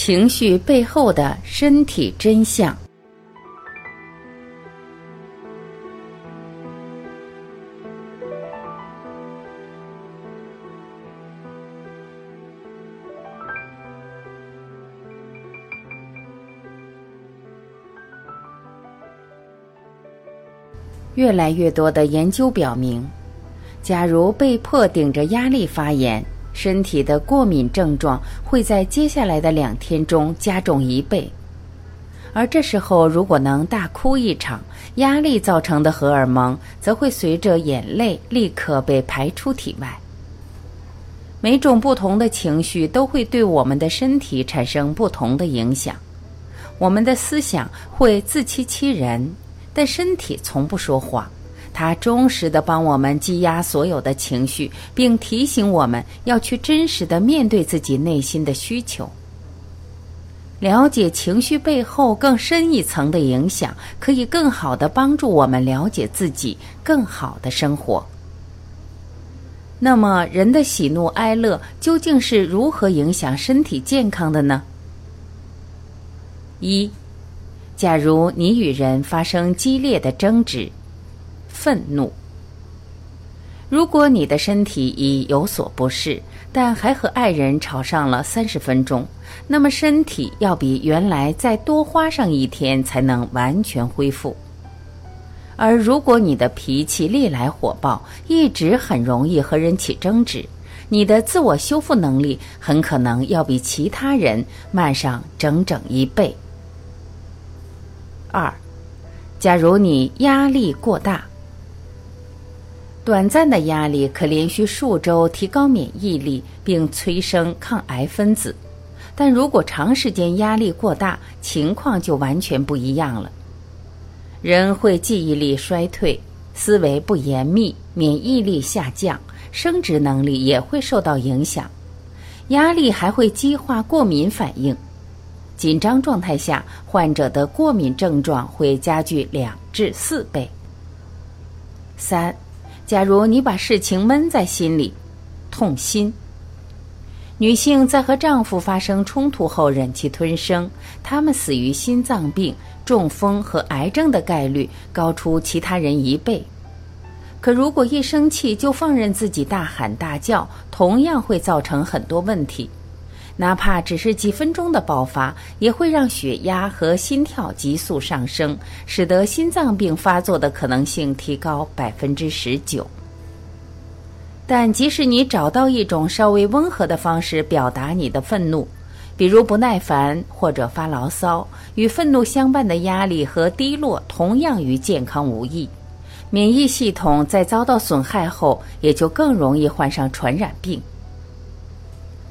情绪背后的身体真相。越来越多的研究表明，假如被迫顶着压力发言，身体的过敏症状会在接下来的两天中加重一倍。而这时候，如果能大哭一场，压力造成的荷尔蒙则会随着眼泪立刻被排出体外。每种不同的情绪都会对我们的身体产生不同的影响，我们的思想会自欺欺人。但身体从不说谎，它忠实的帮我们积压所有的情绪，并提醒我们要去真实的面对自己内心的需求。了解情绪背后更深一层的影响，可以更好的帮助我们了解自己，更好的生活。那么，人的喜怒哀乐究竟是如何影响身体健康的呢？一。假如你与人发生激烈的争执、愤怒，如果你的身体已有所不适，但还和爱人吵上了三十分钟，那么身体要比原来再多花上一天才能完全恢复。而如果你的脾气历来火爆，一直很容易和人起争执，你的自我修复能力很可能要比其他人慢上整整一倍。二，假如你压力过大，短暂的压力可连续数周提高免疫力并催生抗癌分子，但如果长时间压力过大，情况就完全不一样了。人会记忆力衰退，思维不严密，免疫力下降，生殖能力也会受到影响。压力还会激化过敏反应。紧张状态下，患者的过敏症状会加剧两至四倍。三，假如你把事情闷在心里，痛心。女性在和丈夫发生冲突后忍气吞声，她们死于心脏病、中风和癌症的概率高出其他人一倍。可如果一生气就放任自己大喊大叫，同样会造成很多问题。哪怕只是几分钟的爆发，也会让血压和心跳急速上升，使得心脏病发作的可能性提高百分之十九。但即使你找到一种稍微温和的方式表达你的愤怒，比如不耐烦或者发牢骚，与愤怒相伴的压力和低落同样与健康无异。免疫系统在遭到损害后，也就更容易患上传染病。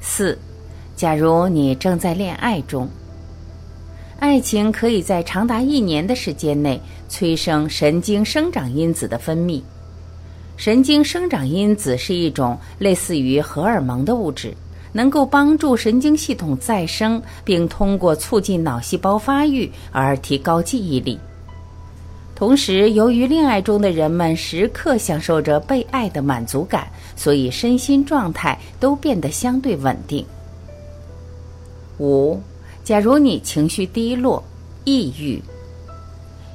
四。假如你正在恋爱中，爱情可以在长达一年的时间内催生神经生长因子的分泌。神经生长因子是一种类似于荷尔蒙的物质，能够帮助神经系统再生，并通过促进脑细胞发育而提高记忆力。同时，由于恋爱中的人们时刻享受着被爱的满足感，所以身心状态都变得相对稳定。五，假如你情绪低落、抑郁、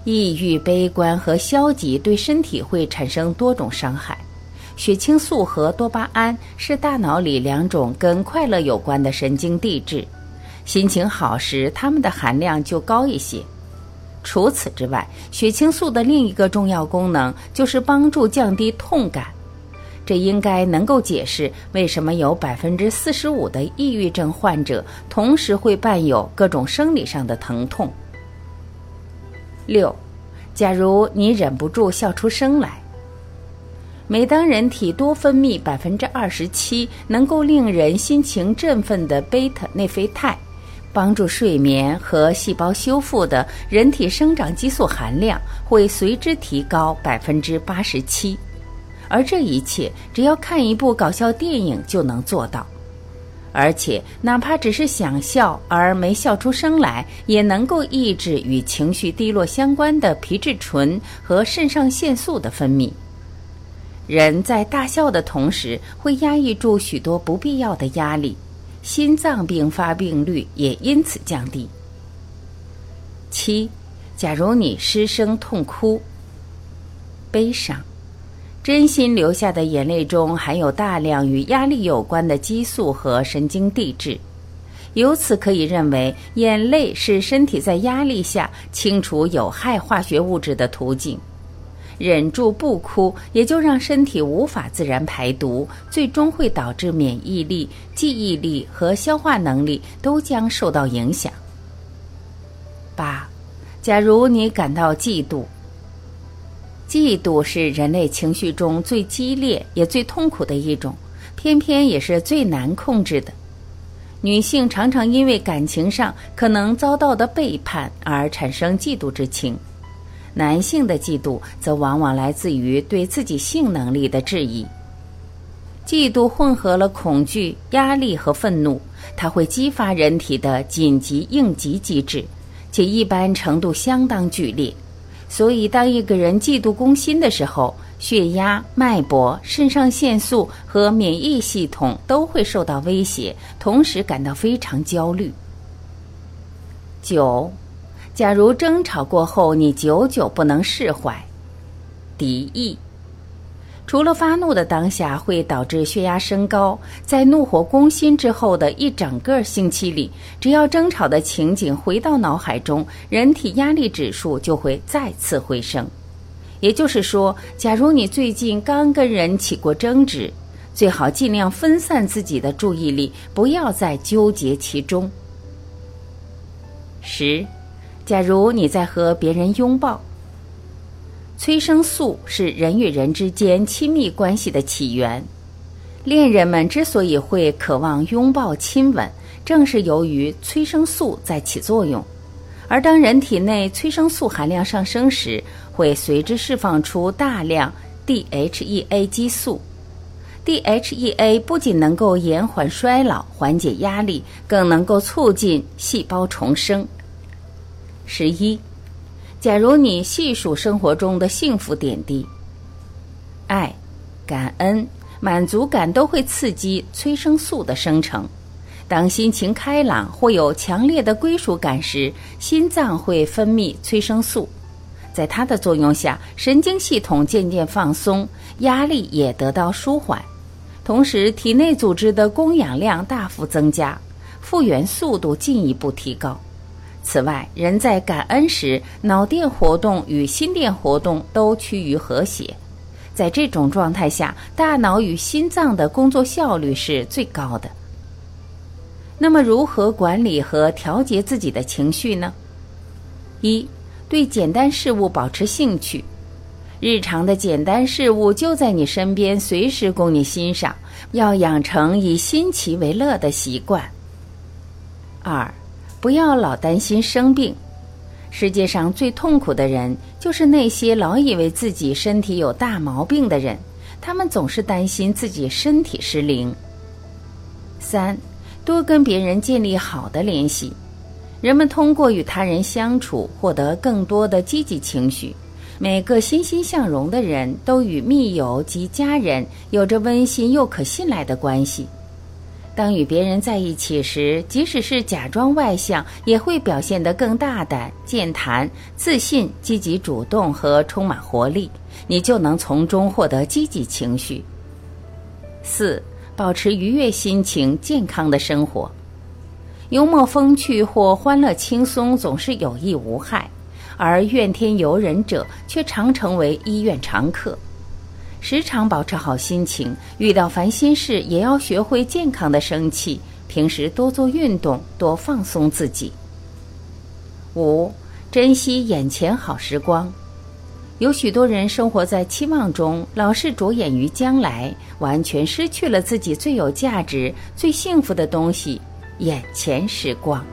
抑郁、悲观和消极，对身体会产生多种伤害。血清素和多巴胺是大脑里两种跟快乐有关的神经递质，心情好时，它们的含量就高一些。除此之外，血清素的另一个重要功能就是帮助降低痛感。这应该能够解释为什么有百分之四十五的抑郁症患者同时会伴有各种生理上的疼痛。六，假如你忍不住笑出声来。每当人体多分泌百分之二十七能够令人心情振奋的贝塔内啡肽，帮助睡眠和细胞修复的人体生长激素含量会随之提高百分之八十七。而这一切，只要看一部搞笑电影就能做到，而且哪怕只是想笑而没笑出声来，也能够抑制与情绪低落相关的皮质醇和肾上腺素的分泌。人在大笑的同时，会压抑住许多不必要的压力，心脏病发病率也因此降低。七，假如你失声痛哭，悲伤，真心流下的眼泪中含有大量与压力有关的激素和神经递质，由此可以认为，眼泪是身体在压力下清除有害化学物质的途径。忍住不哭，也就让身体无法自然排毒，最终会导致免疫力、记忆力和消化能力都将受到影响。八，假如你感到嫉妒，嫉妒是人类情绪中最激烈也最痛苦的一种，偏偏也是最难控制的。女性常常因为感情上可能遭到的背叛而产生嫉妒之情。男性的嫉妒则往往来自于对自己性能力的质疑。嫉妒混合了恐惧、压力和愤怒，它会激发人体的紧急应急机制，且一般程度相当剧烈。所以，当一个人嫉妒攻心的时候，血压、脉搏、肾上腺素和免疫系统都会受到威胁，同时感到非常焦虑。九。假如争吵过后你久久不能释怀，敌意，除了发怒的当下会导致血压升高，在怒火攻心之后的一整个星期里，只要争吵的情景回到脑海中，人体压力指数就会再次回升。也就是说，假如你最近刚跟人起过争执，最好尽量分散自己的注意力，不要再纠结其中。十。假如你在和别人拥抱，催生素是人与人之间亲密关系的起源。恋人们之所以会渴望拥抱亲吻，正是由于催生素在起作用。而当人体内催生素含量上升时，会随之释放出大量 DHEA 激素。DHEA 不仅能够延缓衰老、缓解压力，更能够促进细胞重生。十一，假如你细数生活中的幸福点滴，爱、感恩、满足感都会刺激催生素的生成。当心情开朗或有强烈的归属感时，心脏会分泌催生素，在它的作用下，神经系统渐渐放松，压力也得到舒缓，同时体内组织的供氧量大幅增加，复原速度进一步提高。此外，人在感恩时，脑电活动与心电活动都趋于和谐。在这种状态下，大脑与心脏的工作效率是最高的。那么，如何管理和调节自己的情绪呢？一，对简单事物保持兴趣，日常的简单事物就在你身边，随时供你欣赏。要养成以新奇为乐的习惯。二。不要老担心生病。世界上最痛苦的人，就是那些老以为自己身体有大毛病的人。他们总是担心自己身体失灵。三，多跟别人建立好的联系。人们通过与他人相处，获得更多的积极情绪。每个欣欣向荣的人都与密友及家人有着温馨又可信赖的关系。当与别人在一起时，即使是假装外向，也会表现得更大胆、健谈、自信、积极主动和充满活力，你就能从中获得积极情绪。四、保持愉悦心情，健康的生活，幽默风趣或欢乐轻松总是有益无害，而怨天尤人者却常成为医院常客。时常保持好心情，遇到烦心事也要学会健康的生气。平时多做运动，多放松自己。五，珍惜眼前好时光。有许多人生活在期望中，老是着眼于将来，完全失去了自己最有价值、最幸福的东西——眼前时光。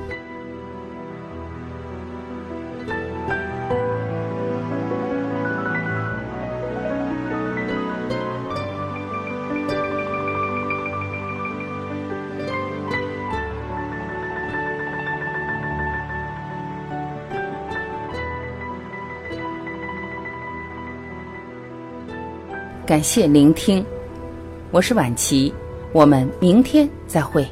感谢聆听，我是晚琪，我们明天再会。